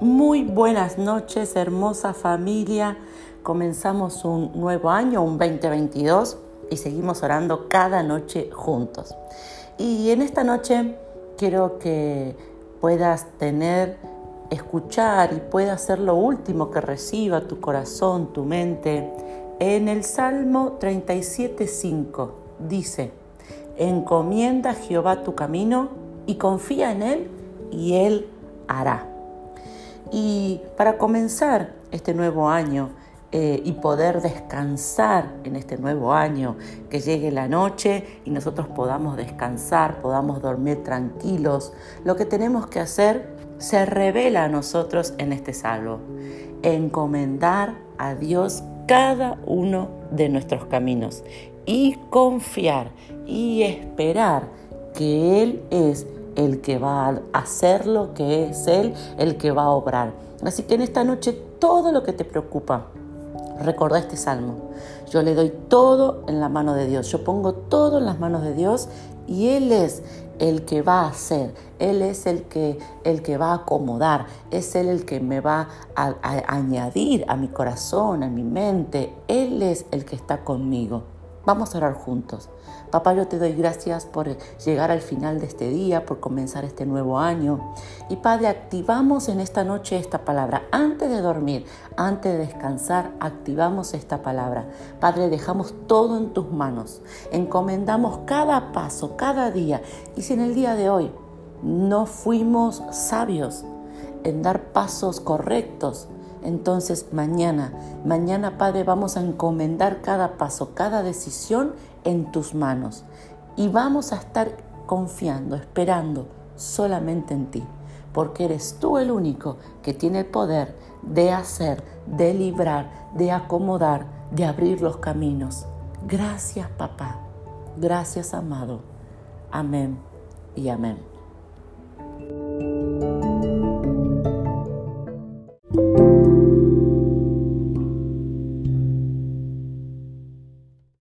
Muy buenas noches, hermosa familia. Comenzamos un nuevo año, un 2022, y seguimos orando cada noche juntos. Y en esta noche quiero que puedas tener, escuchar y puedas ser lo último que reciba tu corazón, tu mente. En el Salmo 37.5 dice, encomienda a Jehová tu camino y confía en Él y Él hará. Y para comenzar este nuevo año eh, y poder descansar en este nuevo año, que llegue la noche y nosotros podamos descansar, podamos dormir tranquilos, lo que tenemos que hacer se revela a nosotros en este salvo. Encomendar a Dios cada uno de nuestros caminos y confiar y esperar que Él es el que va a hacer lo que es Él el que va a obrar. Así que en esta noche todo lo que te preocupa, recuerda este salmo. Yo le doy todo en la mano de Dios. Yo pongo todo en las manos de Dios y Él es el que va a hacer, Él es el que, el que va a acomodar, es Él el que me va a, a añadir a mi corazón, a mi mente, Él es el que está conmigo. Vamos a orar juntos. Papá, yo te doy gracias por llegar al final de este día, por comenzar este nuevo año. Y Padre, activamos en esta noche esta palabra. Antes de dormir, antes de descansar, activamos esta palabra. Padre, dejamos todo en tus manos. Encomendamos cada paso, cada día. Y si en el día de hoy no fuimos sabios en dar pasos correctos, entonces mañana, mañana Padre, vamos a encomendar cada paso, cada decisión en tus manos y vamos a estar confiando, esperando solamente en ti, porque eres tú el único que tiene el poder de hacer, de librar, de acomodar, de abrir los caminos. Gracias papá, gracias amado. Amén y amén.